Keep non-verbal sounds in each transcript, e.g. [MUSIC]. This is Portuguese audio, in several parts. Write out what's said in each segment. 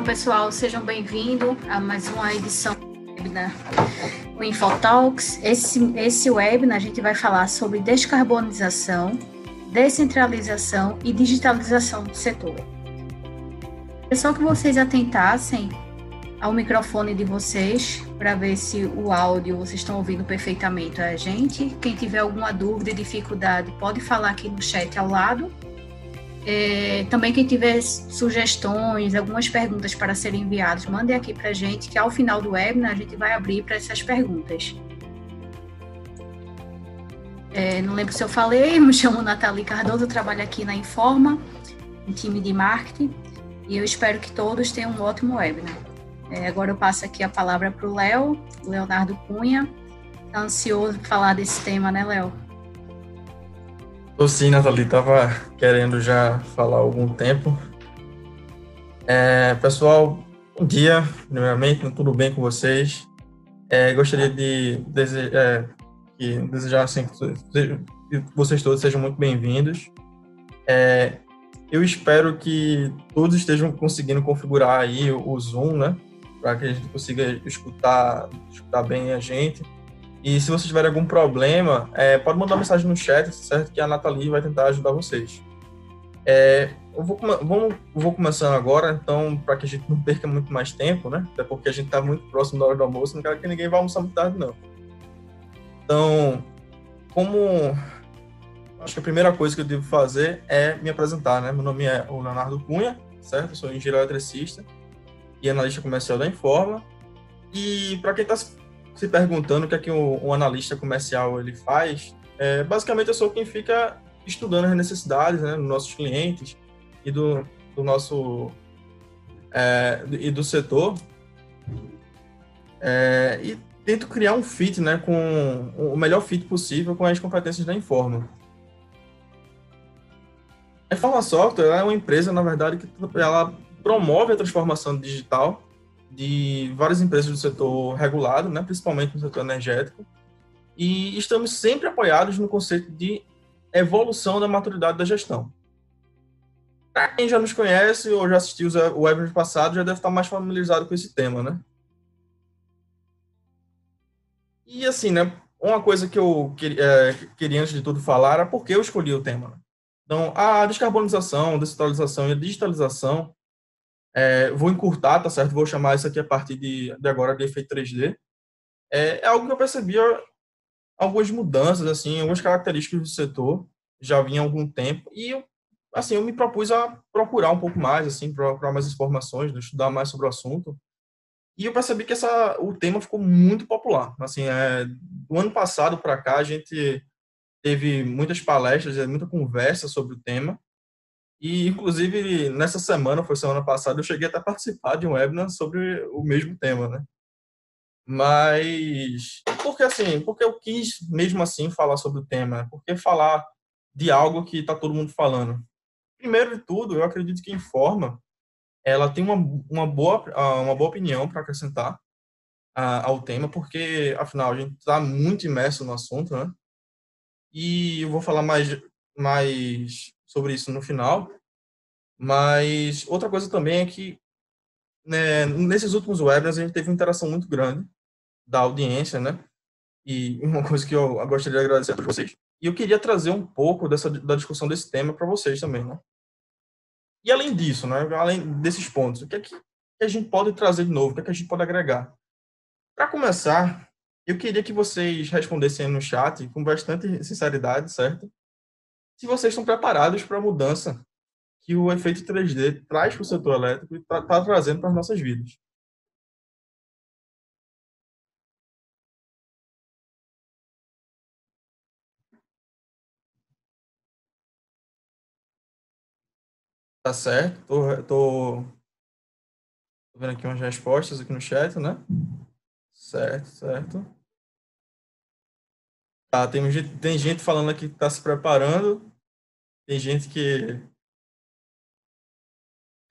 Então, pessoal, sejam bem-vindos a mais uma edição do webinar Infotalks. Esse, esse webinar a gente vai falar sobre descarbonização, descentralização e digitalização do setor. É só que vocês atentassem ao microfone de vocês para ver se o áudio vocês estão ouvindo perfeitamente a gente. Quem tiver alguma dúvida dificuldade pode falar aqui no chat ao lado é, também quem tiver sugestões, algumas perguntas para serem enviadas, mandem aqui para a gente, que ao final do webinar a gente vai abrir para essas perguntas. É, não lembro se eu falei, [LAUGHS] me chamo Nathalie Cardoso, trabalho aqui na Informa, um time de marketing, e eu espero que todos tenham um ótimo webinar. É, agora eu passo aqui a palavra para o Léo, Leonardo Cunha. Está ansioso para falar desse tema, né, Léo? Tô sim, Nathalie, tava querendo já falar há algum tempo. É, pessoal, bom dia, primeiramente, tudo bem com vocês? É, gostaria de é, que desejar assim, que vocês todos sejam muito bem-vindos. É, eu espero que todos estejam conseguindo configurar aí o, o Zoom, né? Para que a gente consiga escutar, escutar bem a gente. E se vocês tiverem algum problema, é, pode mandar mensagem no chat, certo? Que a Nathalie vai tentar ajudar vocês. É, eu vou, vamos, vou começando agora, então, para que a gente não perca muito mais tempo, né? Até porque a gente está muito próximo da hora do almoço, não quero que ninguém vá almoçar muito tarde, não. Então, como. Acho que a primeira coisa que eu devo fazer é me apresentar, né? Meu nome é o Leonardo Cunha, certo? Eu sou engenheiro eletricista e analista comercial da Informa. E para quem está se perguntando o que é que um, um analista comercial ele faz, é, basicamente eu sou quem fica estudando as necessidades né, dos nossos clientes e do, do nosso é, e do setor é, e tento criar um fit, né, com o melhor fit possível com as competências da Informa. A Informa Software é uma empresa, na verdade, que ela promove a transformação digital de várias empresas do setor regulado, né, principalmente no setor energético, e estamos sempre apoiados no conceito de evolução da maturidade da gestão. Para quem já nos conhece ou já assistiu o webinar passado, já deve estar mais familiarizado com esse tema, né? E assim, né, uma coisa que eu é, queria antes de tudo falar era por que eu escolhi o tema. Né? Então, a descarbonização, descentralização e a digitalização é, vou encurtar, tá certo? Vou chamar isso aqui a partir de, de agora de efeito 3D. É, é algo que eu percebi algumas mudanças, assim, algumas características do setor, já vinha há algum tempo, e eu, assim, eu me propus a procurar um pouco mais, assim, procurar mais informações, né, estudar mais sobre o assunto, e eu percebi que essa, o tema ficou muito popular. Assim, é, do ano passado para cá, a gente teve muitas palestras, muita conversa sobre o tema, e, inclusive, nessa semana, foi semana passada, eu cheguei até a participar de um webinar sobre o mesmo tema, né? Mas, porque assim, porque eu quis mesmo assim falar sobre o tema, porque falar de algo que está todo mundo falando. Primeiro de tudo, eu acredito que Informa, ela tem uma, uma, boa, uma boa opinião para acrescentar ao tema, porque, afinal, a gente está muito imerso no assunto, né? E eu vou falar mais, mais sobre isso no final. Mas outra coisa também é que né, nesses últimos webinars a gente teve uma interação muito grande da audiência, né? E uma coisa que eu gostaria de agradecer a vocês. E eu queria trazer um pouco dessa da discussão desse tema para vocês também, né? E além disso, né, além desses pontos, o que é que a gente pode trazer de novo? O que é que a gente pode agregar? Para começar, eu queria que vocês respondessem no chat com bastante sinceridade, certo? Se vocês estão preparados para a mudança que o efeito 3D traz para o setor elétrico e está tá trazendo para as nossas vidas. Tá certo, tô, tô, vendo aqui umas respostas aqui no chat, né? Certo, certo. Tá, tem, tem gente falando aqui que está se preparando. Tem gente que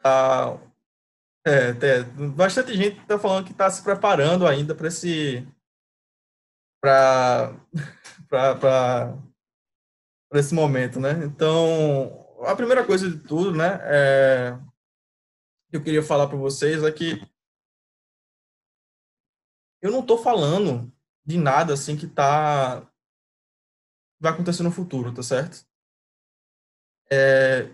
tá, é, tem, bastante gente está falando que está se preparando ainda para esse para [LAUGHS] para esse momento, né? Então, a primeira coisa de tudo, né, é que eu queria falar para vocês é que eu não estou falando de nada assim que tá vai acontecer no futuro, tá certo? É,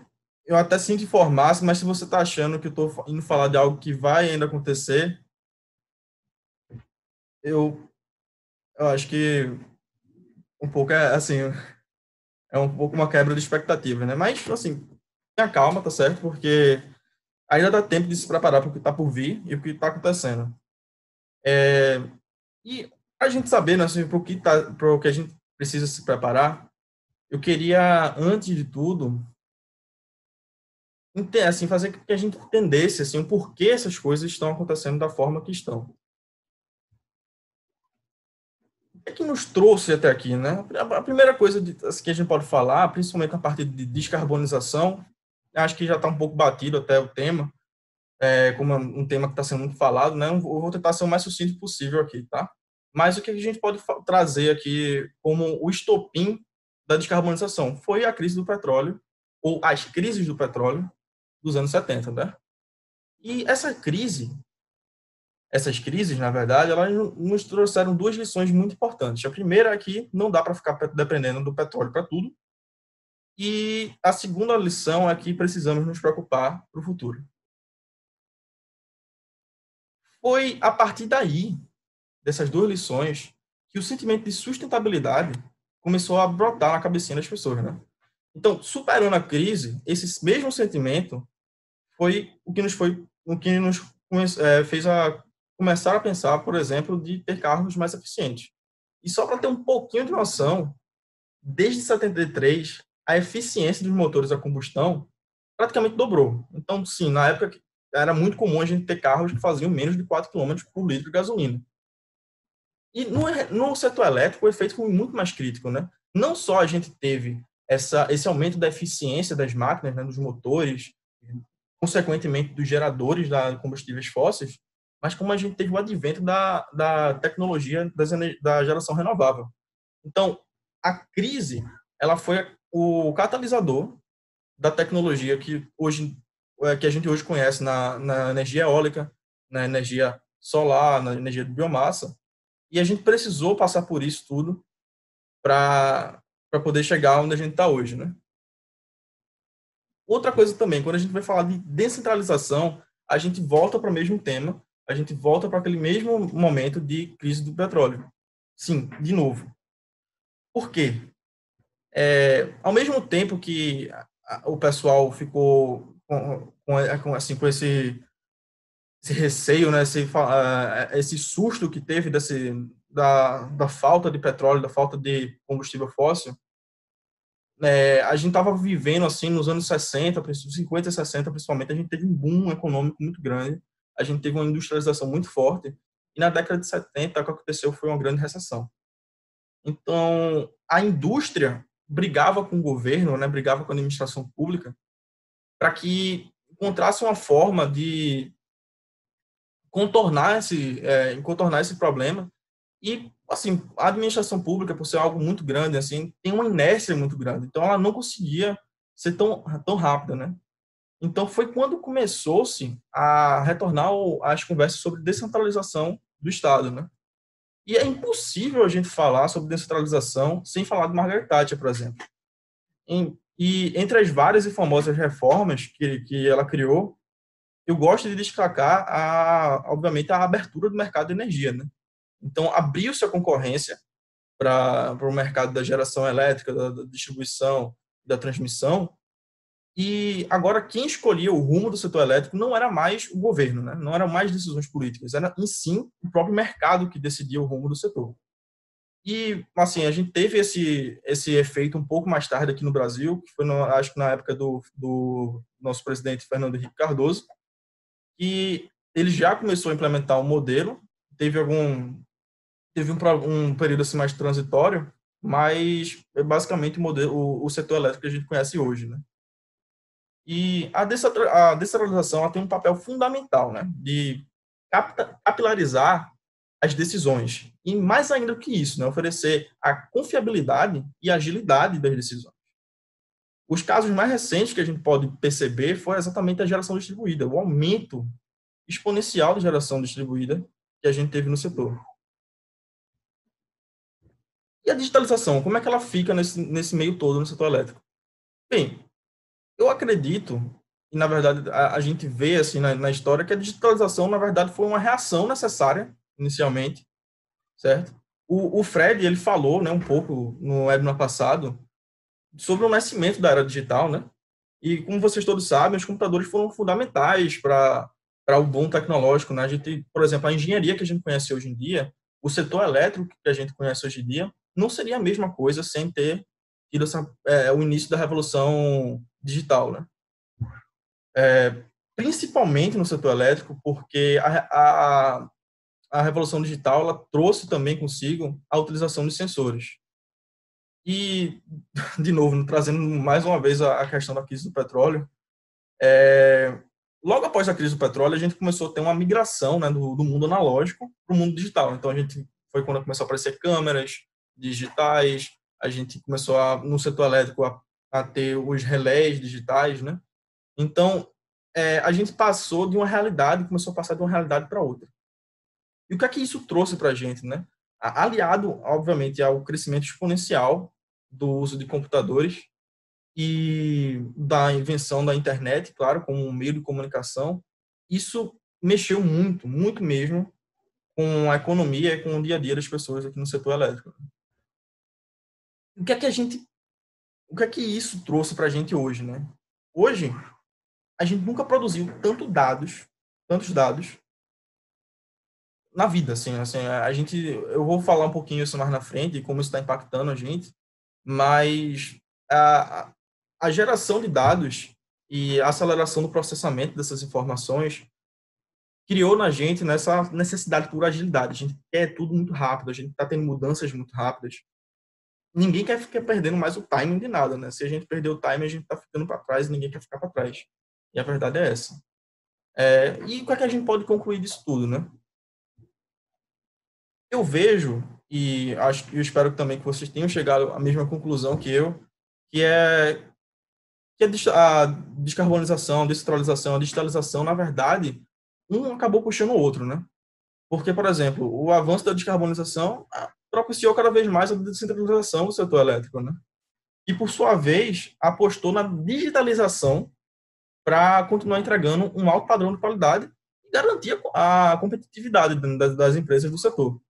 eu até sinto informar, mas se você está achando que eu estou indo falar de algo que vai ainda acontecer, eu, eu acho que um pouco é assim, é um pouco uma quebra de expectativa, né? Mas, assim, tenha calma, tá certo? Porque ainda dá tempo de se preparar para o que está por vir e o que está acontecendo. É, e a gente saber, né, assim, para o que tá, para o que a gente precisa se preparar, eu queria antes de tudo assim fazer com que a gente entendesse assim o porquê essas coisas estão acontecendo da forma que estão. O que, é que nos trouxe até aqui, né? A primeira coisa assim, que a gente pode falar, principalmente a parte de descarbonização, acho que já está um pouco batido até o tema, é, como é um tema que está sendo muito falado, né? Eu vou tentar ser o mais sucinto possível aqui, tá? Mas o que a gente pode trazer aqui como o estopim da descarbonização foi a crise do petróleo, ou as crises do petróleo dos anos 70, né? E essa crise, essas crises, na verdade, elas nos trouxeram duas lições muito importantes. A primeira é que não dá para ficar dependendo do petróleo para tudo, e a segunda lição é que precisamos nos preocupar para o futuro. Foi a partir daí, dessas duas lições, que o sentimento de sustentabilidade começou a brotar na cabecinha das pessoas, né? Então, superando a crise, esse mesmo sentimento foi o que nos foi o que nos é, fez a começar a pensar, por exemplo, de ter carros mais eficientes. E só para ter um pouquinho de noção, desde 73 a eficiência dos motores a combustão praticamente dobrou. Então, sim, na época era muito comum a gente ter carros que faziam menos de 4 km por litro de gasolina. E no, no setor elétrico, o efeito foi muito mais crítico, né? Não só a gente teve essa, esse aumento da eficiência das máquinas, né, dos motores, consequentemente dos geradores da combustíveis fósseis, mas como a gente teve o advento da, da tecnologia das, da geração renovável. Então, a crise ela foi o catalisador da tecnologia que hoje é, que a gente hoje conhece na, na energia eólica, na energia solar, na energia de biomassa, e a gente precisou passar por isso tudo para poder chegar onde a gente está hoje, né? Outra coisa também, quando a gente vai falar de descentralização, a gente volta para o mesmo tema, a gente volta para aquele mesmo momento de crise do petróleo. Sim, de novo. Por quê? É, ao mesmo tempo que o pessoal ficou com, com, assim, com esse, esse receio, né, esse, esse susto que teve desse, da, da falta de petróleo, da falta de combustível fóssil, é, a gente estava vivendo assim nos anos 60, 50 e 60 principalmente, a gente teve um boom econômico muito grande, a gente teve uma industrialização muito forte, e na década de 70 o que aconteceu foi uma grande recessão. Então, a indústria brigava com o governo, né, brigava com a administração pública, para que encontrasse uma forma de contornar esse, é, contornar esse problema. E, assim, a administração pública, por ser algo muito grande, assim, tem uma inércia muito grande. Então, ela não conseguia ser tão, tão rápida, né? Então, foi quando começou-se a retornar as conversas sobre descentralização do Estado, né? E é impossível a gente falar sobre descentralização sem falar de Margaret Thatcher, por exemplo. Em, e entre as várias e famosas reformas que, que ela criou, eu gosto de destacar, a, obviamente, a abertura do mercado de energia. Né? Então, abriu-se a concorrência para o mercado da geração elétrica, da, da distribuição, da transmissão, e agora quem escolhia o rumo do setor elétrico não era mais o governo, né? não eram mais decisões políticas, era em sim o próprio mercado que decidia o rumo do setor. E assim a gente teve esse esse efeito um pouco mais tarde aqui no Brasil, que foi no, acho que na época do, do nosso presidente Fernando Henrique Cardoso, que ele já começou a implementar um modelo, teve algum teve um, um período assim mais transitório, mas é basicamente o modelo o, o setor elétrico que a gente conhece hoje, né? E a descentralização tem um papel fundamental, né, de capilarizar as decisões. E mais ainda que isso, né, oferecer a confiabilidade e agilidade das decisões. Os casos mais recentes que a gente pode perceber foi exatamente a geração distribuída, o aumento exponencial de geração distribuída que a gente teve no setor. E a digitalização, como é que ela fica nesse, nesse meio todo no setor elétrico? Bem, eu acredito, e na verdade a, a gente vê assim na, na, história, que a digitalização, na verdade, foi uma reação necessária, inicialmente, certo? O, o Fred, ele falou né, um pouco no webinar passado sobre o nascimento da era digital, né? E como vocês todos sabem, os computadores foram fundamentais para o boom tecnológico, né? A gente, por exemplo, a engenharia que a gente conhece hoje em dia, o setor elétrico que a gente conhece hoje em dia, não seria a mesma coisa sem ter tido essa, é, o início da revolução digital, né? É, principalmente no setor elétrico, porque a, a, a revolução digital ela trouxe também consigo a utilização de sensores. E, [LAUGHS] de novo, trazendo mais uma vez a, questão da crise do petróleo, é, logo após a crise do petróleo, a gente começou a ter uma migração né, do, do mundo analógico para o mundo digital. Então, a gente foi quando começou a aparecer câmeras digitais, a gente começou a, no setor elétrico a, a ter os relés digitais, né? Então, é, a gente passou de uma realidade, começou a passar de uma realidade para outra. E o que é que isso trouxe para a gente, né? Aliado, obviamente, ao crescimento exponencial do uso de computadores e da invenção da internet, claro, como um meio de comunicação, isso mexeu muito, muito mesmo, com a economia e com o dia a dia das pessoas aqui no setor elétrico o que é que a gente, o que é que isso trouxe para a gente hoje, né? Hoje, a gente nunca produziu tanto dados, tantos dados na vida, assim, assim, a gente, eu vou falar um pouquinho isso mais na frente, como isso está impactando a gente, mas a, a geração de dados e a aceleração do processamento dessas informações criou na gente nessa necessidade por agilidade. A gente quer tudo muito rápido, a gente está tendo mudanças muito rápidas ninguém quer ficar perdendo mais o timing de nada, né? Se a gente perder o timing, a gente tá ficando para trás e ninguém quer ficar para trás. E a verdade é essa. É, e o que, é que a gente pode concluir disso tudo, né? Eu vejo, e acho eu espero também que vocês tenham chegado à mesma conclusão que eu, que é que a descarbonização, a descentralização, a digitalização, na verdade, um acabou puxando o outro, né? Porque, por exemplo, o avanço da descarbonização propiciou cada vez mais a descentralização do setor elétrico, né? E, por sua vez, apostou na digitalização para continuar entregando um alto padrão de qualidade e garantir a competitividade das empresas do setor.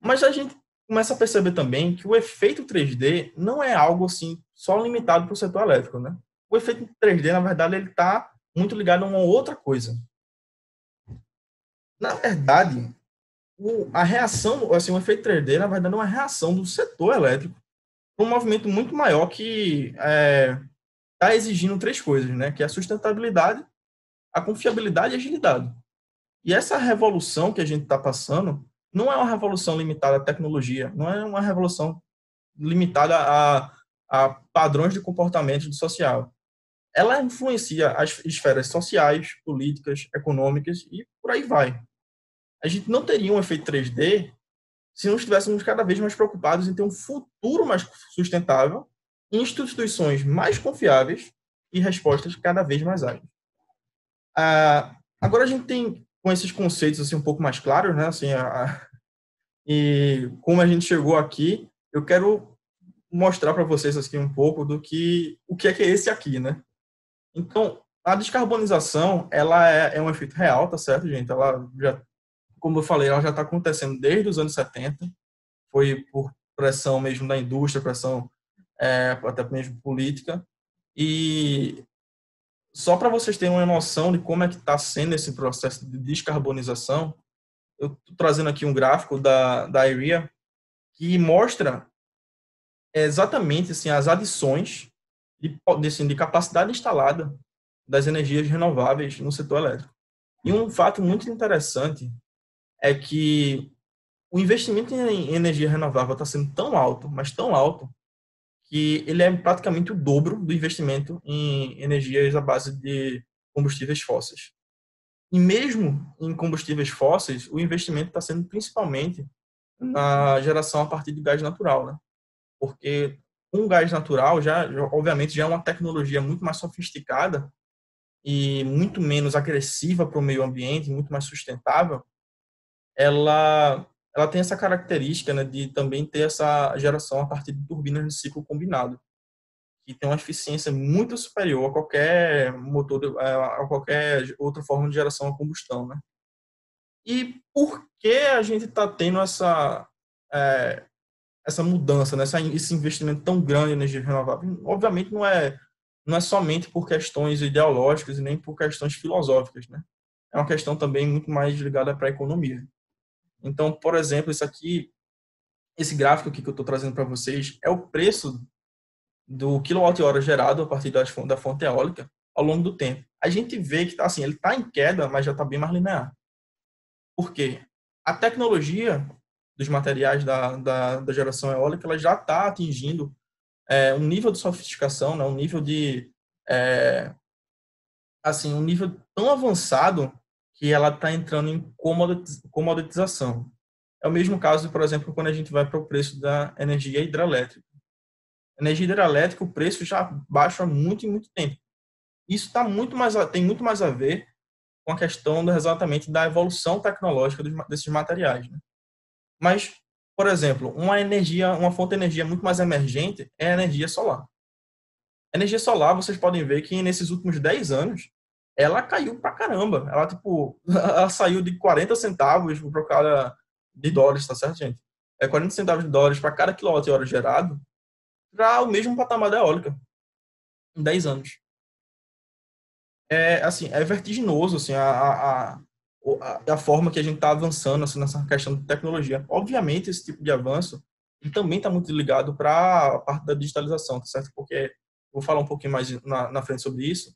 Mas a gente começa a perceber também que o efeito 3D não é algo assim só limitado para o setor elétrico, né? O efeito 3D, na verdade, ele está muito ligado a uma outra coisa. Na verdade, o, a reação, assim, o efeito 3D, na verdade, é uma reação do setor elétrico um movimento muito maior que está é, exigindo três coisas, né? Que é a sustentabilidade, a confiabilidade e a agilidade. E essa revolução que a gente está passando não é uma revolução limitada à tecnologia, não é uma revolução limitada a, a padrões de comportamento social. Ela influencia as esferas sociais, políticas, econômicas e por aí vai a gente não teria um efeito 3D se não estivéssemos cada vez mais preocupados em ter um futuro mais sustentável, instituições mais confiáveis e respostas cada vez mais ágeis. Ah, agora a gente tem com esses conceitos assim um pouco mais claros, né? Assim, a, e como a gente chegou aqui, eu quero mostrar para vocês aqui um pouco do que o que é que é esse aqui, né? Então, a descarbonização, ela é, é um efeito real, tá certo, gente? Ela já como eu falei, ela já está acontecendo desde os anos 70, foi por pressão mesmo da indústria, pressão é, até mesmo política, e só para vocês terem uma noção de como é que está sendo esse processo de descarbonização, eu estou trazendo aqui um gráfico da, da IREA que mostra exatamente assim, as adições de, assim, de capacidade instalada das energias renováveis no setor elétrico. E um fato muito interessante é que o investimento em energia renovável está sendo tão alto, mas tão alto, que ele é praticamente o dobro do investimento em energias à base de combustíveis fósseis. E mesmo em combustíveis fósseis, o investimento está sendo principalmente na geração a partir de gás natural, né? Porque o gás natural, já, obviamente, já é uma tecnologia muito mais sofisticada e muito menos agressiva para o meio ambiente, muito mais sustentável, ela, ela tem essa característica né, de também ter essa geração a partir de turbinas de ciclo combinado, que tem uma eficiência muito superior a qualquer motor, a qualquer outra forma de geração a combustão. Né? E por que a gente está tendo essa, é, essa mudança, né? esse investimento tão grande em energia renovável? Obviamente não é não é somente por questões ideológicas e nem por questões filosóficas, né? É uma questão também muito mais ligada para a economia. Então, por exemplo, isso aqui, esse gráfico aqui que eu estou trazendo para vocês é o preço do quilowatt-hora gerado a partir da fonte eólica ao longo do tempo. A gente vê que tá assim, ele está em queda, mas já está bem mais linear. Por quê? A tecnologia dos materiais da, da, da geração eólica ela já está atingindo é, um nível de sofisticação, né, um nível de é, assim um nível tão avançado que ela está entrando em comoditização. É o mesmo caso, por exemplo, quando a gente vai para o preço da energia hidrelétrica. Energia hidrelétrica, o preço já baixa há muito e muito tempo. Isso tá muito mais, tem muito mais a ver com a questão do, exatamente da evolução tecnológica desses materiais. Né? Mas por exemplo, uma energia, uma fonte de energia muito mais emergente é a energia solar. Energia solar, vocês podem ver que nesses últimos 10 anos, ela caiu pra caramba. Ela, tipo, [LAUGHS] ela saiu de 40 centavos para cada de dólares, tá certo, gente? É 40 centavos de dólares para cada quilowatt-hora gerado para o mesmo patamar da eólica em 10 anos. É, assim, é vertiginoso, assim, a, a, a, a forma que a gente está avançando assim, nessa questão de tecnologia. Obviamente, esse tipo de avanço também está muito ligado para a parte da digitalização, tá certo? Porque vou falar um pouquinho mais na, na, frente sobre isso,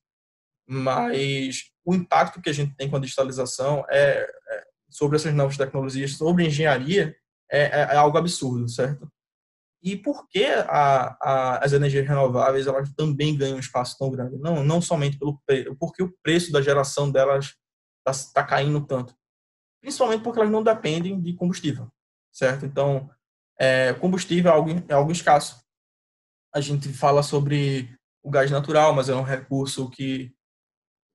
mas o impacto que a gente tem com a digitalização é, é sobre essas novas tecnologias, sobre engenharia, é, é, é algo absurdo, certo? E por que a, a, as energias renováveis elas também ganham um espaço tão grande? Não, não somente pelo porque o preço da geração delas está tá caindo tanto? Principalmente porque elas não dependem de combustível, certo? Então, é, combustível é algo, é algo escasso. A gente fala sobre o gás natural, mas é um recurso que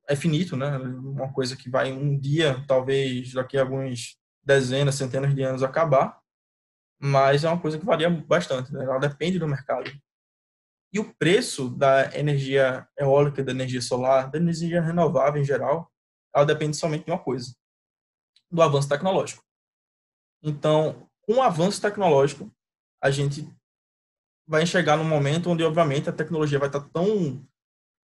é finito, né? Uma coisa que vai um dia, talvez daqui a alguns dezenas, centenas de anos acabar, mas é uma coisa que varia bastante, né? ela depende do mercado. E o preço da energia eólica, da energia solar, da energia renovável em geral, ela depende somente de uma coisa, do avanço tecnológico. Então, com o avanço tecnológico, a gente vai chegar num momento onde, obviamente, a tecnologia vai estar tão,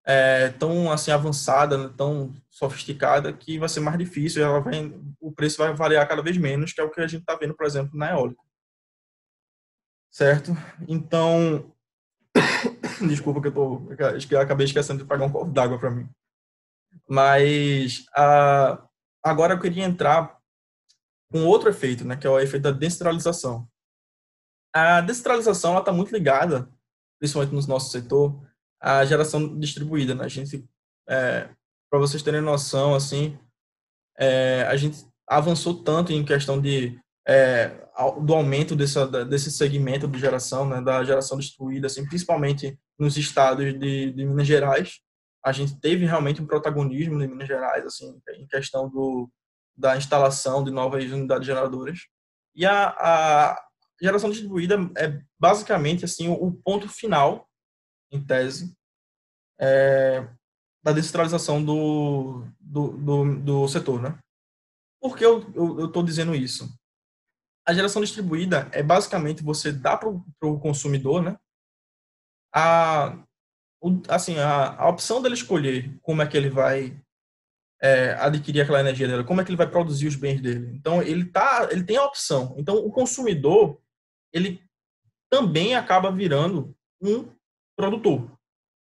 é, tão assim avançada, né, tão sofisticada, que vai ser mais difícil. Ela vai, o preço vai variar cada vez menos, que é o que a gente está vendo, por exemplo, na eólica. Certo? Então, [COUGHS] desculpa que eu tô, eu acabei esquecendo de pagar um copo d'água para mim. Mas uh, agora eu queria entrar com outro efeito, né, que é o efeito da descentralização. A descentralização está muito ligada, principalmente no nosso setor, à geração distribuída. Né? A gente, é, para vocês terem noção, assim, é, a gente avançou tanto em questão de é, do aumento desse segmento de geração, né, da geração distribuída, assim, principalmente nos estados de, de Minas Gerais, a gente teve realmente um protagonismo em Minas Gerais, assim, em questão do, da instalação de novas unidades geradoras. E a, a geração distribuída é basicamente assim o ponto final, em tese, é, da descentralização do, do, do, do, setor, né? Por que eu estou dizendo isso? A geração distribuída é basicamente você dar para o consumidor, né, a, assim, a, a opção dele escolher como é que ele vai é, adquirir aquela energia dele, como é que ele vai produzir os bens dele. Então ele tá, ele tem a opção. Então o consumidor ele também acaba virando um produtor,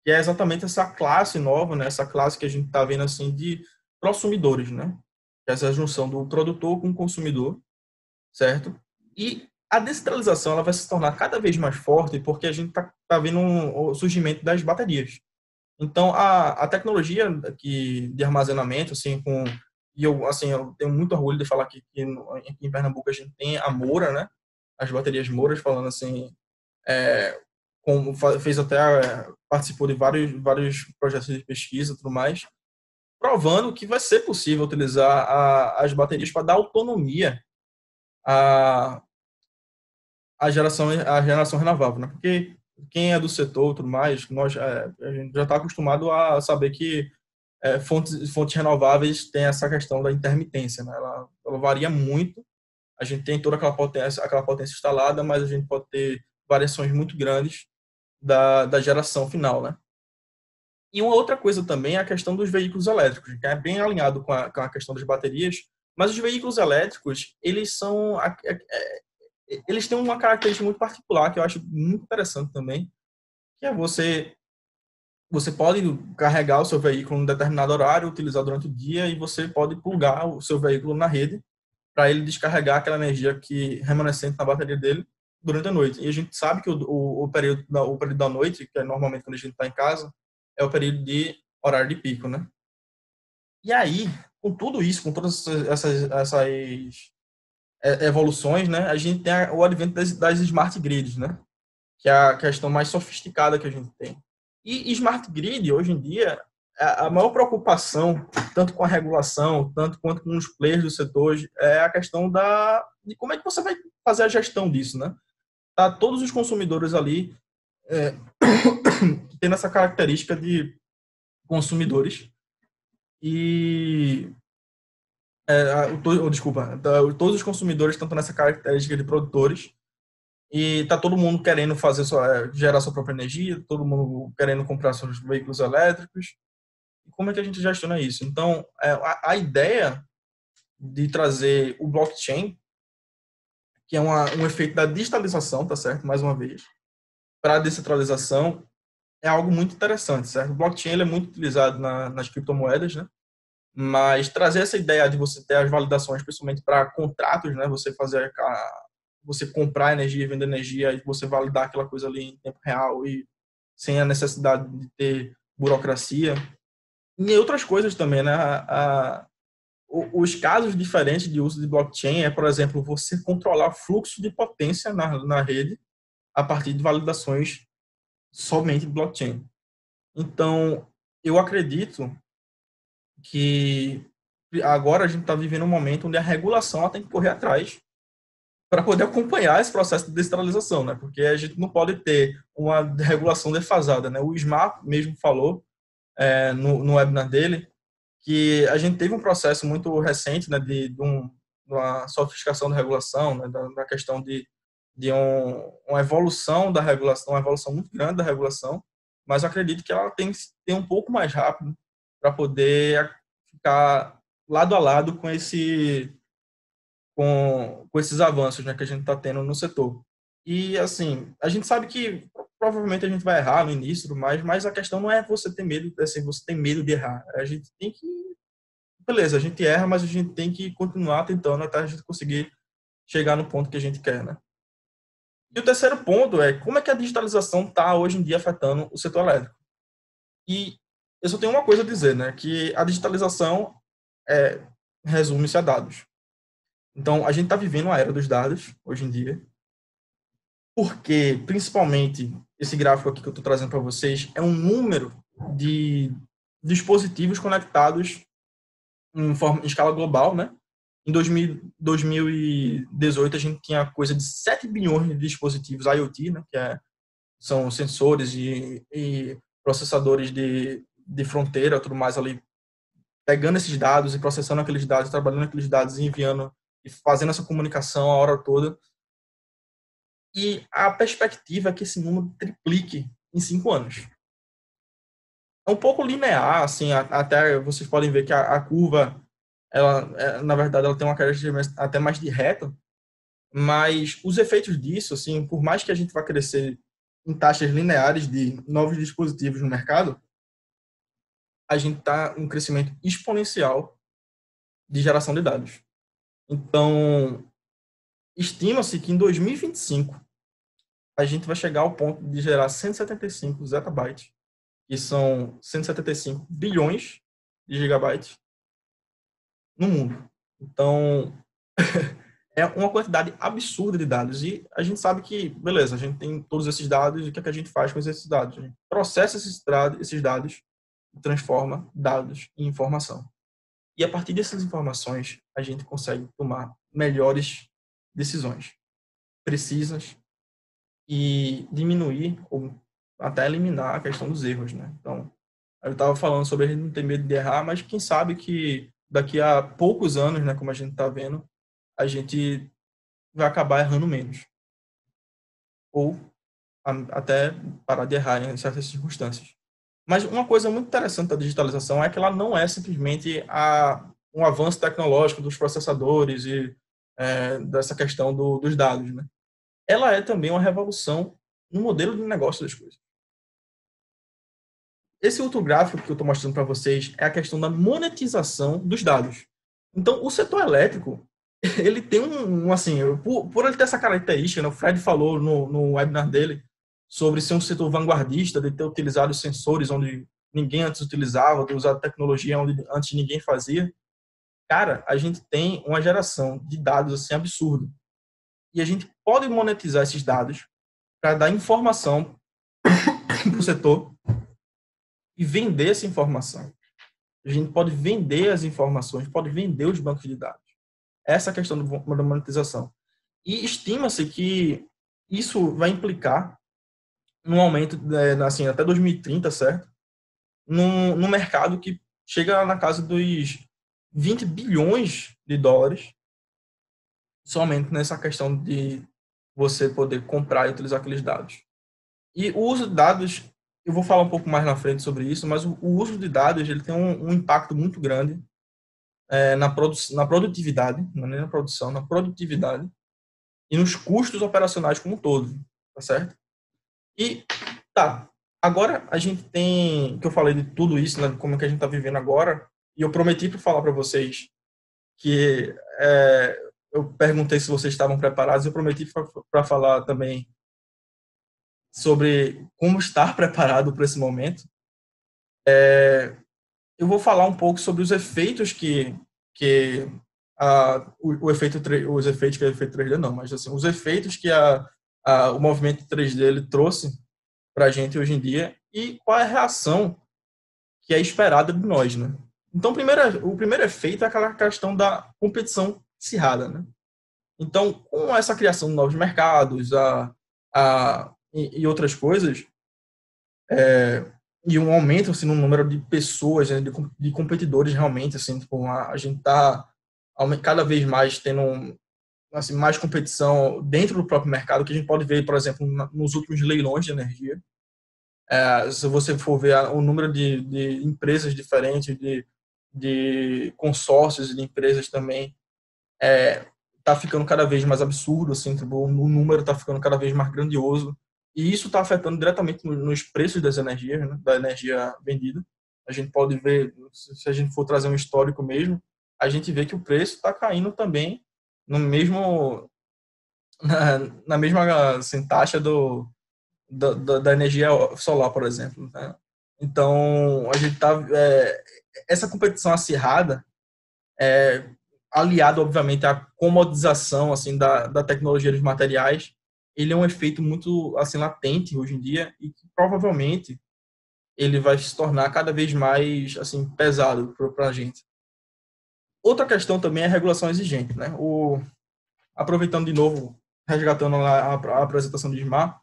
que é exatamente essa classe nova, né? Essa classe que a gente está vendo assim de consumidores, né? Essa junção do produtor com o consumidor, certo? E a descentralização ela vai se tornar cada vez mais forte porque a gente está tá vendo o surgimento das baterias. Então, a, a tecnologia que, de armazenamento, assim, com e eu, assim, eu tenho muito orgulho de falar que, que aqui em Pernambuco a gente tem a Moura, né? As baterias Mouras, falando assim, é, como fez até participou de vários vários projetos de pesquisa e tudo mais, provando que vai ser possível utilizar a, as baterias para dar autonomia à, geração à geração renovável, né? Porque quem é do setor, tudo mais, nós é, a gente já está acostumado a saber que é, fontes fontes renováveis têm essa questão da intermitência, né? Ela, ela varia muito. A gente tem toda aquela potência aquela potência instalada, mas a gente pode ter variações muito grandes da, da geração final, né? E uma outra coisa também é a questão dos veículos elétricos, que é bem alinhado com a, com a questão das baterias, mas os veículos elétricos, eles são é, eles têm uma característica muito particular que eu acho muito interessante também, que é você você pode carregar o seu veículo em um determinado horário, utilizar durante o dia e você pode plugar o seu veículo na rede para ele descarregar aquela energia que remanescente na bateria dele durante a noite. E a gente sabe que o, o, o período, da, o período da noite, que é normalmente quando a gente está em casa, é o período de horário de pico, né? E aí, com tudo isso, com todas essas, essas evoluções, né, a gente tem o advento das, das smart grids, né? Que é a questão mais sofisticada que a gente tem. E smart grid, hoje em dia, é a maior preocupação, tanto com a regulação, tanto quanto com os players do setor, é a questão da de como é que você vai fazer a gestão disso, né? Tá todos os consumidores ali é, [COUGHS] tendo essa característica de consumidores e é, o, desculpa, tá, todos os consumidores estão nessa característica de produtores e tá todo mundo querendo fazer sua, é, gerar sua própria energia, todo mundo querendo comprar seus veículos elétricos. Como é que a gente gestiona isso? Então, é, a, a ideia de trazer o blockchain que é uma, um efeito da digitalização, tá certo? Mais uma vez, para a descentralização, é algo muito interessante, certo? O blockchain é muito utilizado na, nas criptomoedas, né? Mas trazer essa ideia de você ter as validações, principalmente para contratos, né? Você fazer a, você comprar energia, vender energia e você validar aquela coisa ali em tempo real e sem a necessidade de ter burocracia. E outras coisas também, né? A, os casos diferentes de uso de blockchain é, por exemplo, você controlar fluxo de potência na, na rede a partir de validações somente de blockchain. Então, eu acredito que agora a gente está vivendo um momento onde a regulação tem que correr atrás para poder acompanhar esse processo de descentralização, né? Porque a gente não pode ter uma regulação defasada, né? O Smart mesmo falou é, no, no webinar dele que a gente teve um processo muito recente né, de, de, um, de uma sofisticação da regulação, né, da, da, questão de, de um, uma evolução da regulação, uma evolução muito grande da regulação, mas eu acredito que ela tem que ter um pouco mais rápido para poder ficar lado a lado com esse com, com esses avanços né, que a gente está tendo no setor. E assim, a gente sabe que provavelmente a gente vai errar no início, mas, mas a questão não é você ter medo, assim, você tem medo de errar. A gente tem que. Beleza, a gente erra, mas a gente tem que continuar tentando até a gente conseguir chegar no ponto que a gente quer, né? E o terceiro ponto é como é que a digitalização está hoje em dia afetando o setor elétrico. E eu só tenho uma coisa a dizer, né? Que a digitalização é, resume-se a dados. Então, a gente está vivendo a era dos dados hoje em dia, porque, principalmente, esse gráfico aqui que eu estou trazendo para vocês é um número de dispositivos conectados em, forma, em escala global, né? Em 2000, 2018, a gente tinha coisa de 7 bilhões de dispositivos IoT, né? Que é, são sensores e, e processadores de, de fronteira, tudo mais ali, pegando esses dados e processando aqueles dados, trabalhando aqueles dados e enviando e fazendo essa comunicação a hora toda. E a perspectiva é que esse número triplique em cinco anos. É um pouco linear, assim, até vocês podem ver que a, a curva, ela, é, na verdade, ela tem uma característica até mais de reta, mas os efeitos disso, assim, por mais que a gente vá crescer em taxas lineares de novos dispositivos no mercado, a gente está um crescimento exponencial de geração de dados. Então, estima-se que em 2025 a gente vai chegar ao ponto de gerar 175 zettabytes, que são 175 bilhões de gigabytes no mundo. Então, [LAUGHS] é uma quantidade absurda de dados. E a gente sabe que, beleza, a gente tem todos esses dados, e o que, é que a gente faz com esses dados? A gente processa esses, dados e transforma dados em informação. E a partir dessas informações, a gente consegue tomar melhores decisões, precisas, e diminuir ou até eliminar a questão dos erros, né? Então, eu estava falando sobre a gente não ter medo de errar, mas quem sabe que daqui a poucos anos, né, como a gente está vendo, a gente vai acabar errando menos. Ou até parar de errar em certas circunstâncias. Mas uma coisa muito interessante da digitalização é que ela não é simplesmente a, um avanço tecnológico dos processadores e é, dessa questão do, dos dados. Né? Ela é também uma revolução no modelo de negócio das coisas. Esse outro gráfico que eu estou mostrando para vocês é a questão da monetização dos dados. Então, o setor elétrico, [LAUGHS] ele tem um, assim, por, por, ele ter essa característica, né, o Fred falou no, no webinar dele sobre ser um setor vanguardista, de ter utilizado sensores onde ninguém antes utilizava, de usar tecnologia onde antes ninguém fazia. Cara, a gente tem uma geração de dados assim absurdo. E a gente pode monetizar esses dados para dar informação [COUGHS] para o setor e vender essa informação. A gente pode vender as informações, pode vender os bancos de dados. Essa é a questão da monetização. E estima-se que isso vai implicar num aumento, é, assim, até 2030, certo? No, no mercado que chega na casa dos 20 bilhões de dólares somente nessa questão de você poder comprar e utilizar aqueles dados. E o uso de dados eu vou falar um pouco mais na frente sobre isso, mas o, uso de dados ele tem um, um impacto muito grande é, na, produ na produtividade, não é na produção, na produtividade e nos custos operacionais como um todo, tá certo? E tá, agora a gente tem, que eu falei de tudo isso, né, como é que a gente está vivendo agora, e eu prometi para falar para vocês que é, eu perguntei se vocês estavam preparados, eu prometi para falar também sobre como estar [LAUGHS] preparado para esse momento. É, eu vou falar um pouco sobre os efeitos que, que a, o, o, efeito os efeitos que é efeito 3D não, mas assim, os efeitos que a, a, o movimento 3D ele trouxe para a gente hoje em dia e qual é a reação que é esperada de nós, né? Então, primeiro, o primeiro efeito é aquela questão da competição acirrada, né? Então, com essa criação de novos mercados, a, a, e, e outras coisas, é, e um aumento assim, no número de pessoas, né, de, de, competidores realmente, assim, tipo, a, a gente está cada vez mais tendo assim, mais competição dentro do próprio mercado, que a gente pode ver, por exemplo, nos últimos leilões de energia. É, se você for ver o número de, de empresas diferentes, de, de consórcios de empresas também, é, tá ficando cada vez mais absurdo, assim, tipo, o número está ficando cada vez mais grandioso. E isso está afetando diretamente nos preços das energias, né, da energia vendida. A gente pode ver, se a gente for trazer um histórico mesmo, a gente vê que o preço está caindo também no mesmo na, na mesma assim, taxa do, da, da, energia solar, por exemplo. Né? Então, a gente está é, essa competição acirrada é, aliado, obviamente, à comodização assim da, da tecnologia dos materiais, ele é um efeito muito assim latente hoje em dia e que provavelmente ele vai se tornar cada vez mais assim pesado para a gente. Outra questão também é a regulação exigente, né? O aproveitando de novo, resgatando a, a apresentação de Ismar,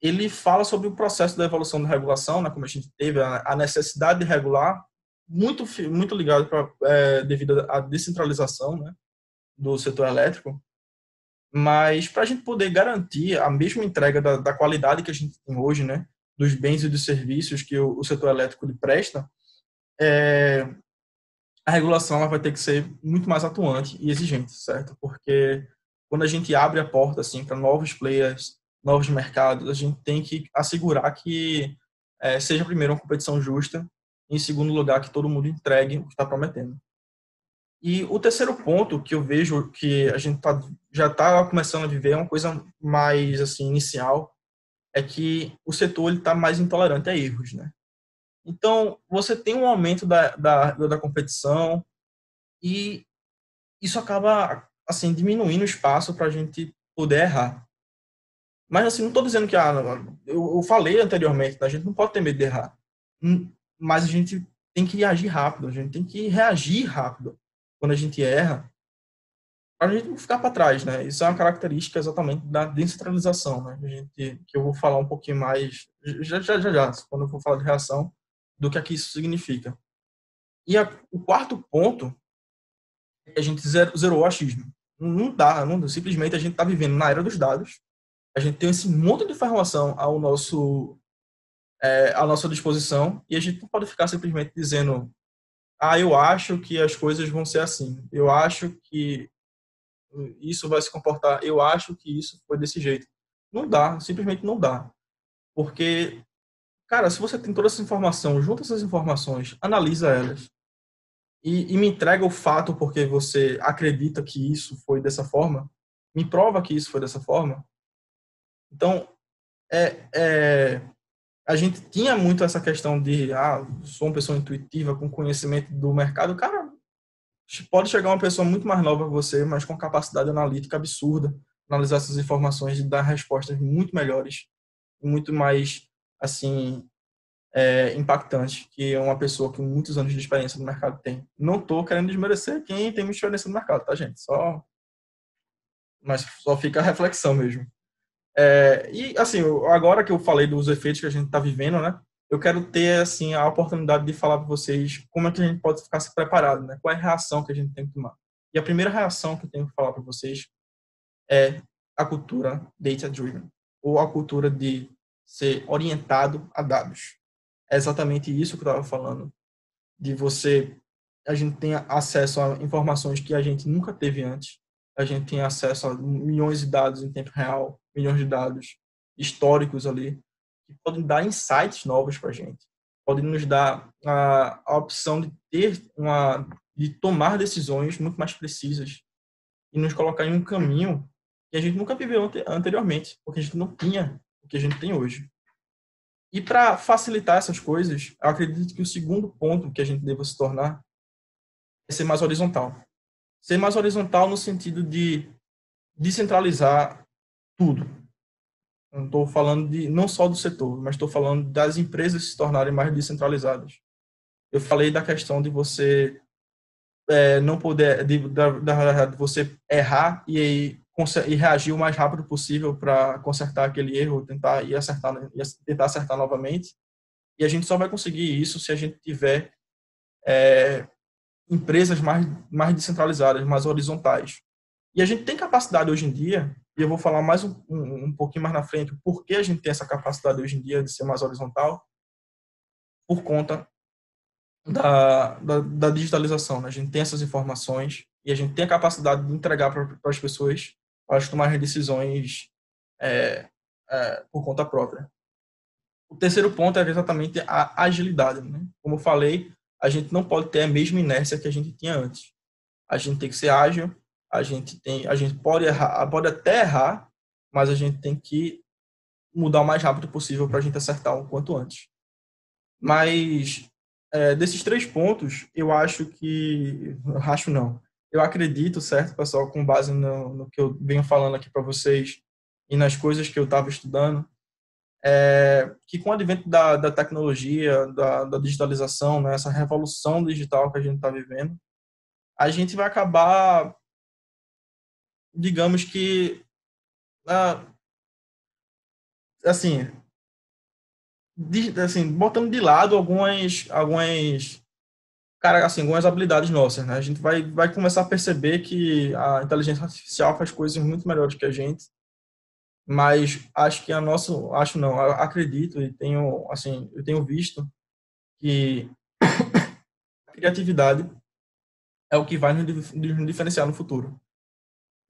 ele fala sobre o processo da evolução da regulação, né? Como a gente teve a, a necessidade de regular, muito muito ligado para é, devido à descentralização, né? Do setor elétrico mas para a gente poder garantir a mesma entrega da, da, qualidade que a gente tem hoje, né, dos bens e dos serviços que o, o setor elétrico lhe presta, é, a regulação ela vai ter que ser muito mais atuante e exigente, certo? Porque quando a gente abre a porta assim para novos players, novos mercados, a gente tem que assegurar que é, seja primeiro uma competição justa, em segundo lugar que todo mundo entregue o que está prometendo. E o terceiro ponto que eu vejo que a gente tá, já está começando a viver é uma coisa mais assim inicial, é que o setor está mais intolerante a erros, né? Então, você tem um aumento da, da, da competição e isso acaba assim, diminuindo o espaço para a gente poder errar. Mas, assim, não estou dizendo que, ah, eu, eu falei anteriormente, a gente não pode ter medo de errar. Mas a gente tem que agir rápido, a gente tem que reagir rápido quando a gente erra, para a gente não ficar para trás, né? Isso é uma característica exatamente da descentralização, né? A gente, que eu vou falar um pouquinho mais, já, já, já, já, quando eu for falar de reação, do que aqui isso significa. E a, o quarto ponto é a gente zero, zerou o achismo. Não dá, não, simplesmente a gente está vivendo na era dos dados, a gente tem esse monte de informação ao nosso é, à nossa disposição e a gente não pode ficar simplesmente dizendo ah, eu acho que as coisas vão ser assim, eu acho que isso vai se comportar, eu acho que isso foi desse jeito. Não dá, simplesmente não dá. Porque, cara, se você tem toda essa informação, junta essas informações, analisa elas e, e me entrega o fato porque você acredita que isso foi dessa forma, me prova que isso foi dessa forma. Então, é, é, a gente tinha muito essa questão de, ah, sou uma pessoa intuitiva, com conhecimento do mercado. Cara, pode chegar uma pessoa muito mais nova que você, mas com capacidade analítica absurda, analisar essas informações e dar respostas muito melhores, muito mais, assim, é, impactantes que uma pessoa com muitos anos de experiência no mercado tem. Não estou querendo desmerecer quem tem muita experiência no mercado, tá, gente? Só. Mas só fica a reflexão mesmo. É, e, assim, agora que eu falei dos efeitos que a gente está vivendo, né? Eu quero ter, assim, a oportunidade de falar para vocês como é que a gente pode ficar se preparado, né? Qual é a reação que a gente tem que tomar. E a primeira reação que eu tenho que falar para vocês é a cultura data-driven, ou a cultura de ser orientado a dados. É exatamente isso que eu estava falando, de você, a gente tem acesso a informações que a gente nunca teve antes, a gente tem acesso a milhões de dados em tempo real, milhões de dados históricos ali, que podem dar insights novos para a gente, podem nos dar a, a opção de ter uma, de tomar decisões muito mais precisas e nos colocar em um caminho que a gente nunca viveu anteriormente, porque a gente não tinha o que a gente tem hoje. E para facilitar essas coisas, eu acredito que o segundo ponto que a gente deva se tornar é ser mais horizontal. Ser mais horizontal no sentido de descentralizar tudo. Não estou falando de não só do setor, mas estou falando das empresas se tornarem mais descentralizadas. Eu falei da questão de você é, não poder, de, de, você errar e, e reagir o mais rápido possível para consertar aquele erro, tentar e acertar, tentar acertar novamente. E a gente só vai conseguir isso se a gente tiver é, empresas mais, mais descentralizadas, mais horizontais. E a gente tem capacidade hoje em dia e eu vou falar mais um, um, um pouquinho mais na frente por que a gente tem essa capacidade hoje em dia de ser mais horizontal, por conta da, da, da digitalização. Né? A gente tem essas informações e a gente tem a capacidade de entregar para as pessoas para elas tomarem decisões é, é, por conta própria. O terceiro ponto é exatamente a agilidade. Né? Como eu falei, a gente não pode ter a mesma inércia que a gente tinha antes. A gente tem que ser ágil, a gente tem, a gente pode errar, pode até errar, mas a gente tem que mudar o mais rápido possível para a gente acertar o quanto antes. Mas é, desses três pontos, eu acho que, acho não, eu acredito, certo, pessoal, com base no, no que eu venho falando aqui para vocês e nas coisas que eu estava estudando, é, que com o advento da, da tecnologia, da, da digitalização, né, essa revolução digital que a gente está vivendo, a gente vai acabar digamos que assim, de, assim, botando de lado algumas algumas cara, assim, algumas habilidades nossas, né? A gente vai vai começar a perceber que a inteligência artificial faz coisas muito melhores que a gente. Mas acho que a nossa, acho não, acredito e tenho, assim, eu tenho visto que a [COUGHS] criatividade é o que vai nos diferenciar no futuro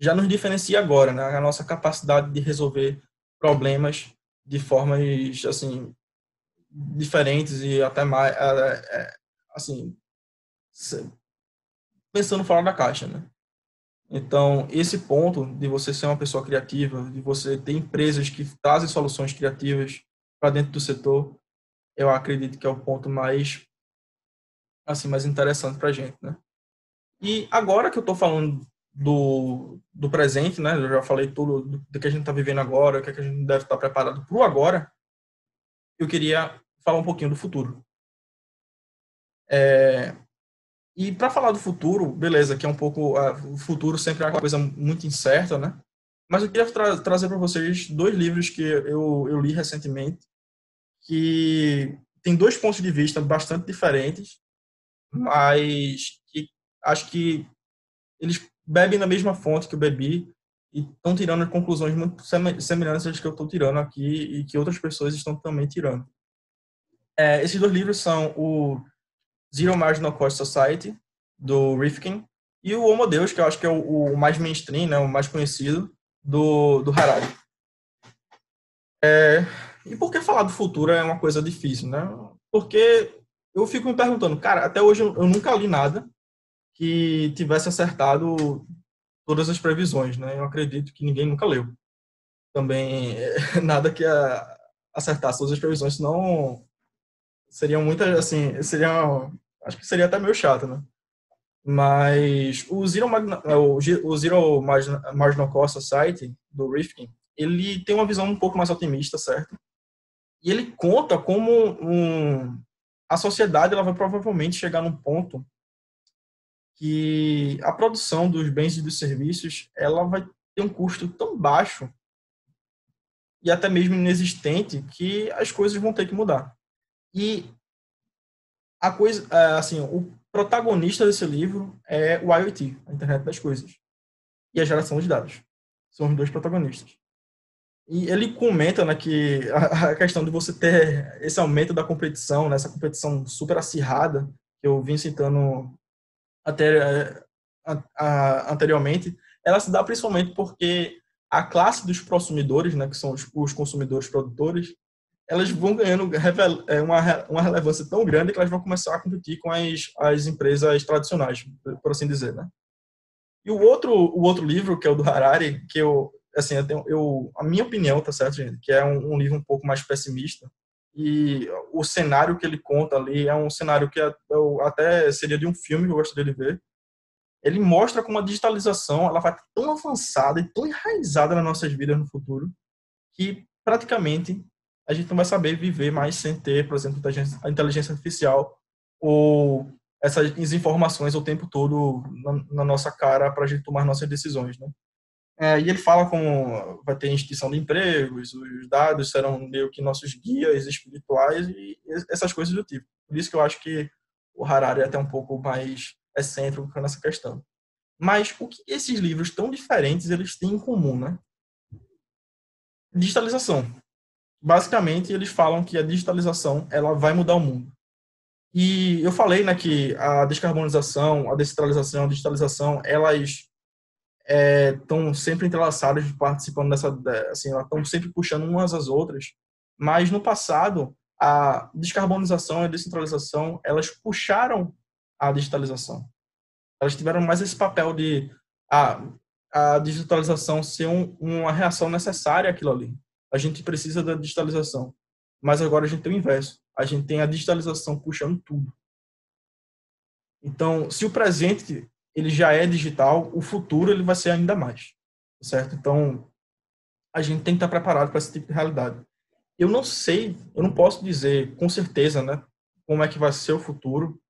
já nos diferencia agora, né? A nossa capacidade de resolver problemas de formas, assim, diferentes e até mais, é, assim, pensando fora da caixa, né? Então, esse ponto de você ser uma pessoa criativa, de você ter empresas que trazem soluções criativas para dentro do setor, eu acredito que é o ponto mais, assim, mais interessante para a gente, né? E agora que eu estou falando do, do presente, né? Eu já falei tudo do, do que a gente está vivendo agora, o que, é que a gente deve estar tá preparado para o agora. Eu queria falar um pouquinho do futuro. É, e para falar do futuro, beleza, que é um pouco. Uh, o futuro sempre é uma coisa muito incerta, né? Mas eu queria tra trazer para vocês dois livros que eu, eu li recentemente, que tem dois pontos de vista bastante diferentes, mas que acho que eles bebem na mesma fonte que eu bebi e estão tirando conclusões muito semelhantes às que eu estou tirando aqui e que outras pessoas estão também tirando. É, esses dois livros são o Zero Marginal Cost Society, do Rifkin, e o Homo Deus, que eu acho que é o, o mais mainstream, né, o mais conhecido, do, do Harari. É, e por que falar do futuro é uma coisa difícil, né? Porque eu fico me perguntando, cara, até hoje eu nunca li nada que tivesse acertado todas as previsões, né? Eu acredito que ninguém nunca leu. Também [LAUGHS] nada que acertasse todas as previsões, senão seriam muitas, assim, seriam, acho que seria até meio chato, né? Mas o Zero, é, o Zero Marginal Cost Society, do Rifkin, ele tem uma visão um pouco mais otimista, certo? E ele conta como um, a sociedade ela vai provavelmente chegar num ponto que a produção dos bens e dos serviços ela vai ter um custo tão baixo e até mesmo inexistente que as coisas vão ter que mudar. E a coisa, é, assim, o protagonista desse livro é o IoT, a internet das coisas, e a geração de dados. São os dois protagonistas. E ele comenta né, que a, questão de você ter esse aumento da competição, né, essa competição super acirrada, que eu vim citando até, a, a, anteriormente, ela se dá principalmente porque a classe dos consumidores, né, que são os, os consumidores produtores, elas vão ganhando é, uma, uma relevância tão grande que elas vão começar a competir com as, as empresas tradicionais, por assim dizer, né? E o outro, o outro livro, que é o do Harari, que eu, assim, eu, tenho, eu a minha opinião, tá certo, gente, que é um, um, livro um pouco mais pessimista, e o cenário que ele conta ali é um cenário que eu, até seria de um filme que eu gostaria de ver. Ele mostra como a digitalização ela vai tão avançada e tão enraizada nas nossas vidas no futuro que praticamente a gente não vai saber viver mais sem ter, por exemplo, a inteligência artificial ou essas informações o tempo todo na, na nossa cara para a gente tomar nossas decisões, né? É, e ele fala como vai ter extinção de empregos, os dados serão meio que nossos guias espirituais e essas coisas do tipo. Por isso que eu acho que o Harari é até um pouco mais excêntrico nessa questão. Mas o que esses livros tão diferentes eles têm em comum, né? Digitalização basicamente eles falam que a digitalização ela vai mudar o mundo. E eu falei né, que a descarbonização, a descentralização, a digitalização, elas estão é, sempre entrelaçadas, participando dessa, assim, elas estão sempre puxando umas às outras. Mas no passado, a descarbonização e a descentralização, elas puxaram a digitalização. Elas tiveram mais esse papel de a, a digitalização ser um, uma reação necessária àquilo ali a gente precisa da digitalização. Mas agora a gente tem o inverso. A gente tem a digitalização puxando tudo. Então, se o presente ele já é digital, o futuro ele vai ser ainda mais, certo? Então, a gente tem que estar preparado para esse tipo de realidade. Eu não sei, eu não posso dizer com certeza, né, como é que vai ser o futuro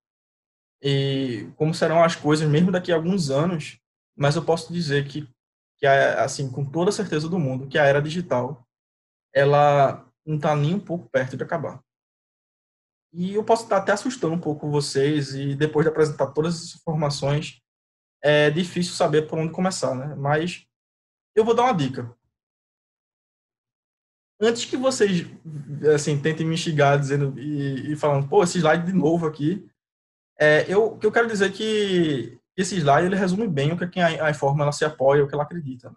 e como serão as coisas mesmo daqui a alguns anos, mas eu posso dizer que que assim, com toda certeza do mundo, que a era digital ela não está nem um pouco perto de acabar. E eu posso estar até assustando um pouco vocês e depois de apresentar todas essas informações, é difícil saber por onde começar, né? Mas eu vou dar uma dica. Antes que vocês, assim, tentem me instigar dizendo e, e falando, pô, esse slide de novo aqui, é, eu, eu quero dizer que esse slide ele resume bem o que a, a informa ela se apoia, o que ela acredita. Né?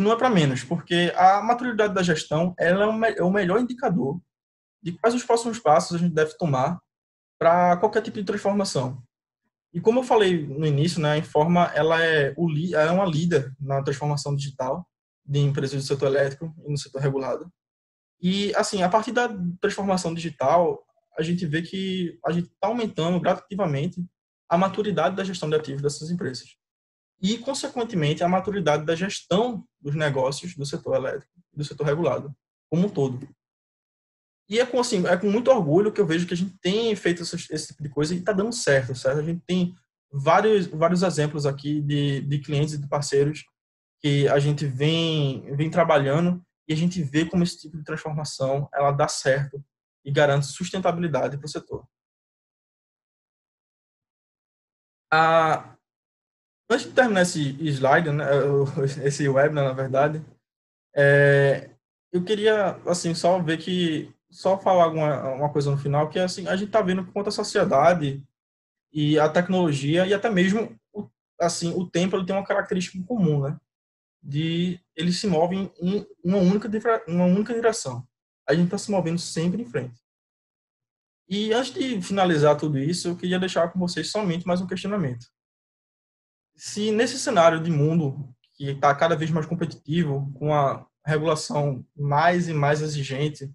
Não é para menos, porque a maturidade da gestão ela é, o melhor indicador de quais os próximos passos a gente deve tomar para qualquer tipo de transformação. E como eu falei no início, né, a Informa ela é, o, é uma líder na transformação digital de empresas do setor elétrico e no setor regulado. E, assim, a partir da transformação digital, a gente vê que a gente está aumentando gradativamente a maturidade da gestão de ativos dessas empresas. E, consequentemente, a maturidade da gestão dos negócios do setor elétrico, do setor regulado, como um todo. E é com, assim, é com muito orgulho que eu vejo que a gente tem feito esse, esse tipo de coisa e está dando certo, certo? A gente tem vários, vários exemplos aqui de, de clientes e de parceiros que a gente vem, vem trabalhando e a gente vê como esse tipo de transformação ela dá certo e garante sustentabilidade para o setor. Ah, antes de terminar esse slide, né, [LAUGHS] esse webinar, na verdade, é, eu queria assim só ver que só falar alguma uma coisa no final que assim a gente está vendo quanto a sociedade e a tecnologia e até mesmo assim o tempo ele tem uma característica comum, né? De eles se movem em uma única uma única direção. A gente está se movendo sempre em frente. E antes de finalizar tudo isso, eu queria deixar com vocês somente mais um questionamento. Se nesse cenário de mundo que está cada vez mais competitivo, com a regulação mais e mais exigente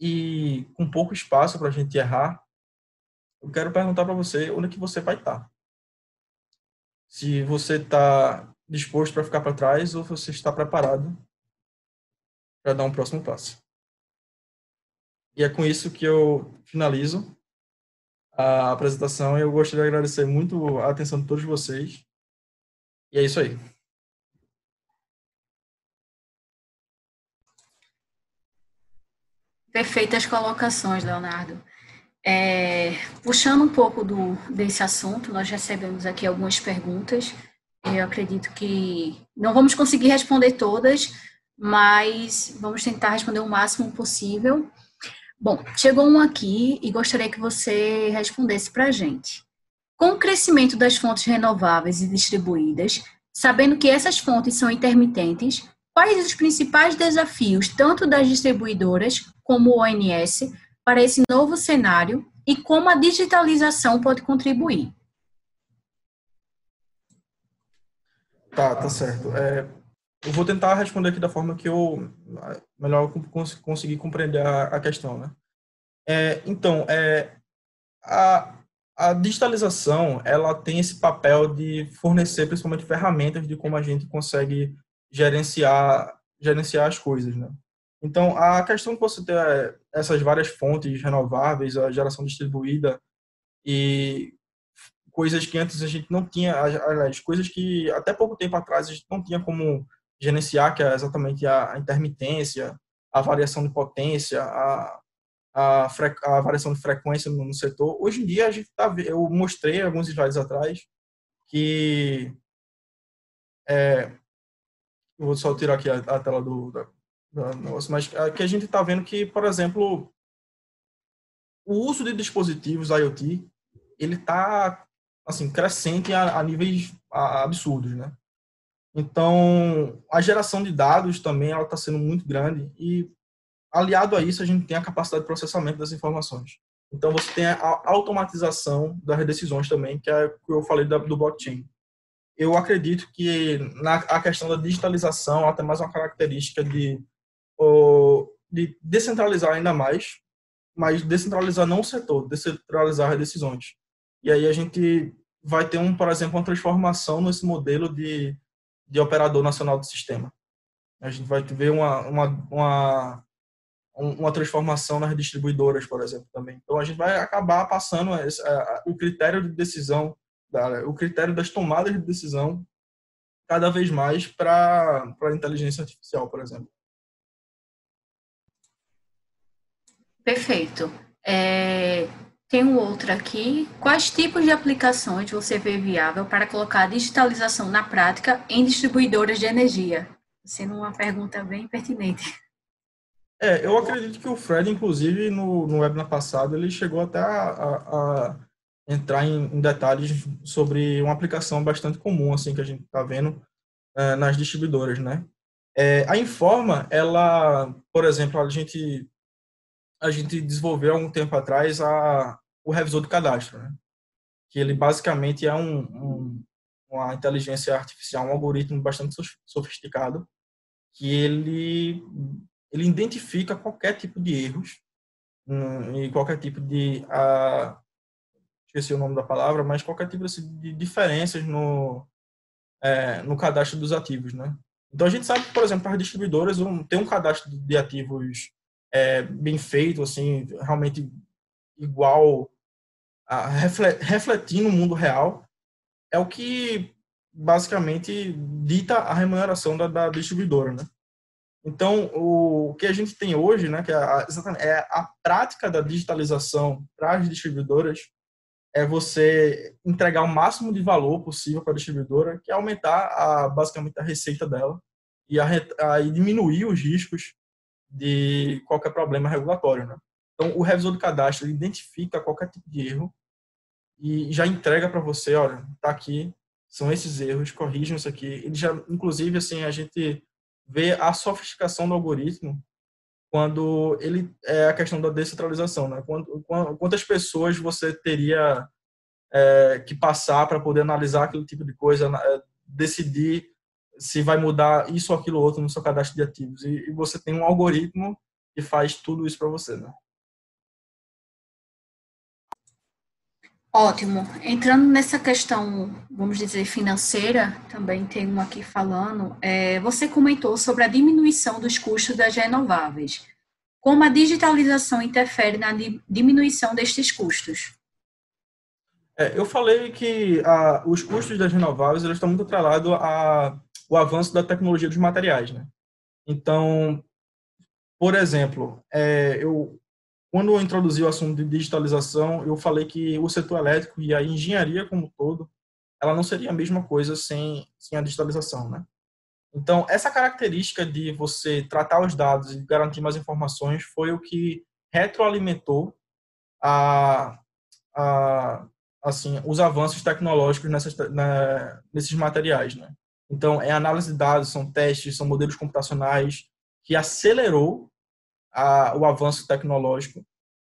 e com pouco espaço para a gente errar, eu quero perguntar para você onde que você vai estar. Tá. Se você está disposto para ficar para trás ou você está preparado para dar um próximo passo. E é com isso que eu finalizo a apresentação. Eu gostaria de agradecer muito a atenção de todos vocês. E é isso aí. Perfeitas colocações, Leonardo. É, puxando um pouco do, desse assunto, nós recebemos aqui algumas perguntas. Eu acredito que não vamos conseguir responder todas, mas vamos tentar responder o máximo possível. Bom, chegou um aqui e gostaria que você respondesse para a gente. Com o crescimento das fontes renováveis e distribuídas, sabendo que essas fontes são intermitentes, Quais os principais desafios, tanto das distribuidoras como o ONS, para esse novo cenário e como a digitalização pode contribuir? Tá, tá certo. É, eu vou tentar responder aqui da forma que eu melhor cons conseguir compreender a, a questão, né? É, então, é, a, a digitalização ela tem esse papel de fornecer principalmente ferramentas de como a gente consegue gerenciar gerenciar as coisas, né? Então, a questão de você ter essas várias fontes renováveis, a geração distribuída e coisas que antes a gente não tinha, aliás, coisas que até pouco tempo atrás a gente não tinha como gerenciar, que é exatamente a intermitência, a variação de potência, a, a, a variação de frequência no, no, setor. Hoje em dia, a gente tá, eu mostrei alguns slides atrás que é, eu vou só tirar aqui a, a tela do, da, negócio, mas aqui a gente está vendo que, por exemplo, o uso de dispositivos IoT, ele está, assim, crescente a, a níveis absurdos, né? Então, a geração de dados também, ela está sendo muito grande e, aliado a isso, a gente tem a capacidade de processamento das informações. Então, você tem a automatização das decisões também, que é o que eu falei do blockchain eu acredito que na, a questão da digitalização até mais uma característica de, de descentralizar ainda mais, mas descentralizar não o setor, descentralizar as decisões. E aí a gente vai ter, um, por exemplo, uma transformação nesse modelo de, de operador nacional do sistema. A gente vai ver uma, uma, uma, uma transformação nas distribuidoras, por exemplo, também. Então, a gente vai acabar passando esse, a, o critério de decisão o critério das tomadas de decisão cada vez mais para a inteligência artificial, por exemplo. Perfeito. É, tem um outro aqui. Quais tipos de aplicações você vê viável para colocar a digitalização na prática em distribuidoras de energia? Sendo uma pergunta bem pertinente. É, eu acredito que o Fred, inclusive, no, no webinar passado, ele chegou até a, a, a entrar em, em, detalhes sobre uma aplicação bastante comum assim que a gente está vendo é, nas distribuidoras, né? É, a Informa, ela, por exemplo, a gente a gente desenvolveu há um tempo atrás a, o revisor de cadastro, né? que ele basicamente é um, um, uma inteligência artificial, um algoritmo bastante sofisticado, que ele ele identifica qualquer tipo de erros um, e qualquer tipo de uh, esqueci o nome da palavra, mas qualquer tipo de diferenças no, é, no cadastro dos ativos, né? Então a gente sabe que, por exemplo, as distribuidoras um, tem um cadastro de ativos é, bem feito, assim, realmente igual, a, refletindo o mundo real, é o que basicamente dita a remuneração da, da distribuidora, né? Então, o, que a gente tem hoje, né, que é a, é a prática da digitalização para as distribuidoras, é você entregar o máximo de valor possível para a distribuidora, que é aumentar a, basicamente a receita dela e, a, a, e diminuir os riscos de qualquer problema regulatório. Né? Então, o revisor do cadastro identifica qualquer tipo de erro e já entrega para você, olha, tá aqui, são esses erros, corrijam isso aqui. Ele já, inclusive, assim, a gente vê a sofisticação do algoritmo quando ele é a questão da descentralização, né? quantas pessoas você teria é, que passar para poder analisar aquele tipo de coisa, é, decidir se vai mudar isso ou aquilo outro no seu cadastro de ativos. E, e você tem um algoritmo que faz tudo isso para você, né? Ótimo. Entrando nessa questão, vamos dizer, financeira, também tem um aqui falando. É, você comentou sobre a diminuição dos custos das renováveis. Como a digitalização interfere na diminuição destes custos? É, eu falei que a, os custos das renováveis eles estão muito atrelados ao avanço da tecnologia dos materiais. Né? Então, por exemplo, é, eu quando eu introduzi o assunto de digitalização, eu falei que o setor elétrico e a engenharia como um todo, ela não seria a mesma coisa sem, sem a digitalização, né? Então, essa característica de você tratar os dados e garantir mais informações foi o que retroalimentou a, a assim, os avanços tecnológicos nessas, na, nesses materiais, né? Então, é análise de dados, são testes, são modelos computacionais que acelerou a, o avanço tecnológico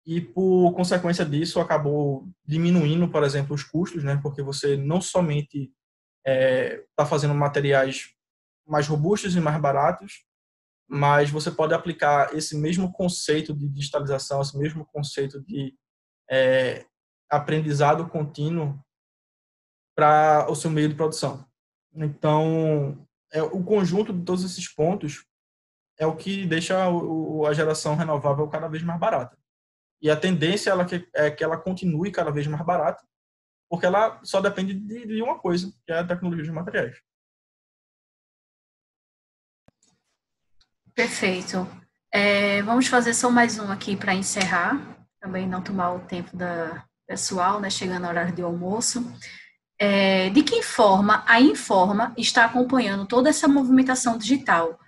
e por consequência disso acabou diminuindo, por exemplo, os custos, né? Porque você não somente está é, tá fazendo materiais mais robustos e mais baratos, mas você pode aplicar esse mesmo conceito de digitalização, esse mesmo conceito de é, aprendizado contínuo para o seu meio de produção. Então, é, o conjunto de todos esses pontos é o que deixa o, a geração renovável cada vez mais barata. E a tendência ela, é que ela continue cada vez mais barata, porque ela só depende de, de uma coisa, que é a tecnologia de materiais. Perfeito. É, vamos fazer só mais um aqui para encerrar, também não tomar o tempo da pessoal, né, chegando ao horário de almoço. É, de que forma a Informa está acompanhando toda essa movimentação digital?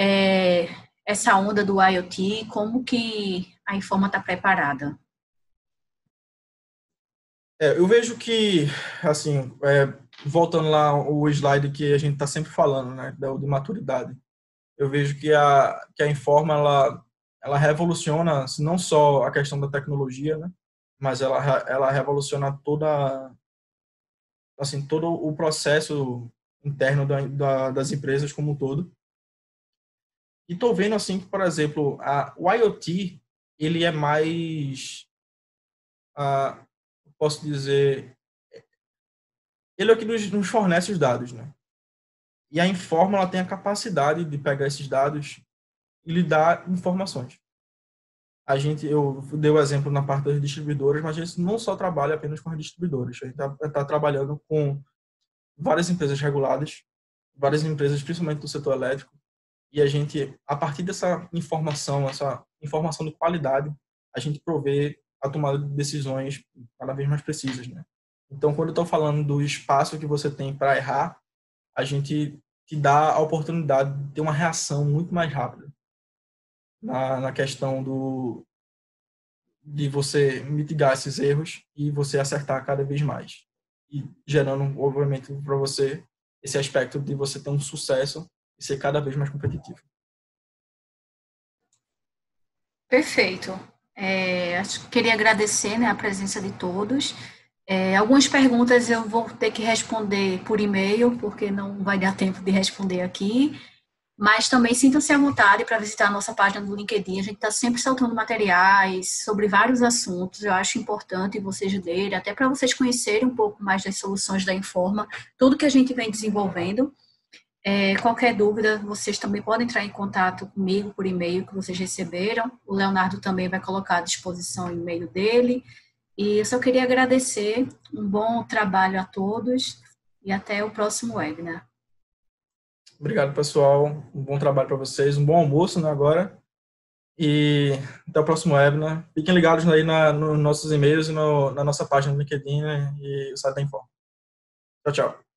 é, essa onda do IoT, como que a Informa está preparada? É, eu vejo que, assim, é, voltando lá o slide que a gente está sempre falando, né, de maturidade, eu vejo que a, que a Informa, ela, ela revoluciona não só a questão da tecnologia, né, mas ela, ela revoluciona toda, assim, todo o processo interno da, da, das empresas como um todo. E estou vendo assim que, por exemplo, a, o IoT ele é mais, uh, posso dizer, ele é o que nos, nos fornece os dados, né? E a Informa tem a capacidade de pegar esses dados e lhe dar informações. A gente, eu dei o exemplo na parte das distribuidoras, mas a gente não só trabalha apenas com as distribuidoras, a gente está tá trabalhando com várias empresas reguladas, várias empresas, principalmente do setor elétrico, e a gente, a partir dessa informação, essa informação de qualidade, a gente provê a tomada de decisões cada vez mais precisas, né? Então, quando eu estou falando do espaço que você tem para errar, a gente te dá a oportunidade de ter uma reação muito mais rápida na, na questão do de você mitigar esses erros e você acertar cada vez mais e gerando obviamente para você esse aspecto de você ter um sucesso e ser cada vez mais competitivo. Perfeito. É, queria agradecer né, a presença de todos. É, algumas perguntas eu vou ter que responder por e-mail, porque não vai dar tempo de responder aqui. Mas também sintam-se à vontade para visitar a nossa página do LinkedIn. A gente está sempre soltando materiais sobre vários assuntos. Eu acho importante vocês lerem, até para vocês conhecerem um pouco mais das soluções da Informa, tudo que a gente vem desenvolvendo. É, qualquer dúvida, vocês também podem entrar em contato comigo por e-mail que vocês receberam. O Leonardo também vai colocar à disposição o e-mail dele. E eu só queria agradecer. Um bom trabalho a todos e até o próximo webinar. Obrigado, pessoal. Um bom trabalho para vocês. Um bom almoço né, agora. E até o próximo webinar. Fiquem ligados aí na, nos nossos e-mails e no, na nossa página do LinkedIn né, e o site da. Tchau, tchau.